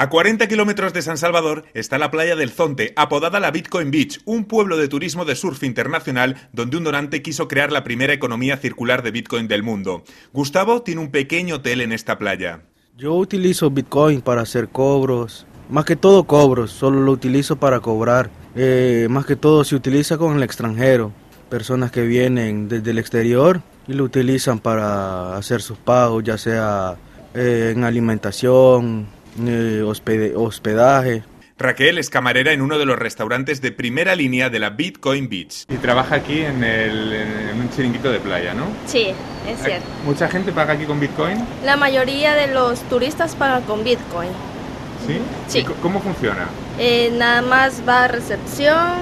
A 40 kilómetros de San Salvador está la playa del Zonte, apodada la Bitcoin Beach, un pueblo de turismo de surf internacional donde un donante quiso crear la primera economía circular de Bitcoin del mundo. Gustavo tiene un pequeño hotel en esta playa. Yo utilizo Bitcoin para hacer cobros, más que todo cobros, solo lo utilizo para cobrar. Eh, más que todo se utiliza con el extranjero, personas que vienen desde el exterior y lo utilizan para hacer sus pagos, ya sea eh, en alimentación, eh, hospedaje. Raquel es camarera en uno de los restaurantes de primera línea de la Bitcoin Beach. Y trabaja aquí en, un chiringuito de playa, ¿no? Sí, es cierto. ¿Mucha gente paga aquí con Bitcoin? La mayoría de los turistas pagan con Bitcoin. ¿Sí? Sí. ¿Cómo funciona? Eh, nada más va a recepción,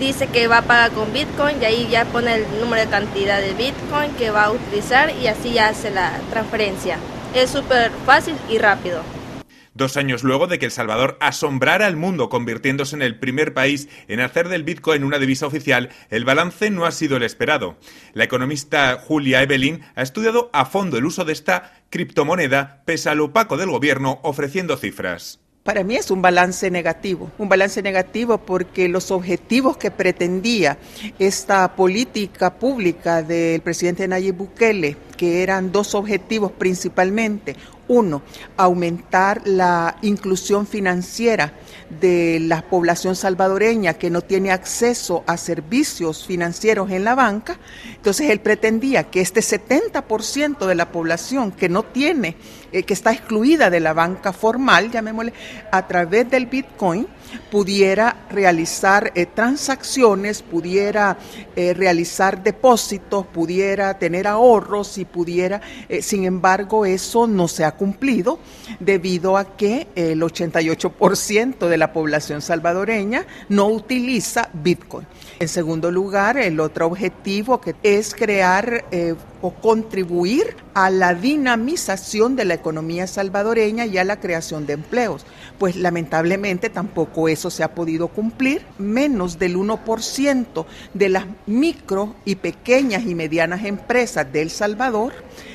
dice que va a pagar con Bitcoin y ahí ya pone el número de cantidad de Bitcoin que va a utilizar y así ya hace la transferencia. Es súper fácil y rápido. Dos años luego de que El Salvador asombrara al mundo convirtiéndose en el primer país en hacer del Bitcoin una divisa oficial, el balance no ha sido el esperado. La economista Julia Evelyn ha estudiado a fondo el uso de esta criptomoneda pese al opaco del gobierno ofreciendo cifras. Para mí es un balance negativo, un balance negativo porque los objetivos que pretendía esta política pública del presidente Nayib Bukele, que eran dos objetivos principalmente, uno, aumentar la inclusión financiera de la población salvadoreña que no tiene acceso a servicios financieros en la banca. Entonces él pretendía que este 70% de la población que no tiene, eh, que está excluida de la banca formal, llamémosle, a través del Bitcoin, pudiera realizar eh, transacciones, pudiera eh, realizar depósitos, pudiera tener ahorros y pudiera, sin embargo, eso no se ha cumplido debido a que el 88% de la población salvadoreña no utiliza Bitcoin. En segundo lugar, el otro objetivo que es crear o contribuir a la dinamización de la economía salvadoreña y a la creación de empleos. Pues lamentablemente tampoco eso se ha podido cumplir. Menos del 1% de las micro y pequeñas y medianas empresas de El Salvador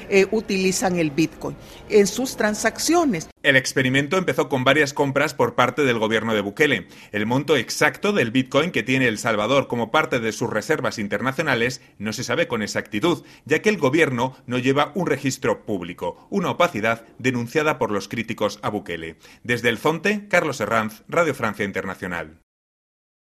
eh, utilizan el Bitcoin en sus transacciones. El experimento empezó con varias compras por parte del gobierno de Bukele. El monto exacto del Bitcoin que tiene El Salvador como parte de sus reservas internacionales no se sabe con exactitud, ya que el gobierno no lleva un registro público, una opacidad denunciada por los críticos a Bukele. Desde el Zonte, Carlos Herranz, Radio Francia Internacional.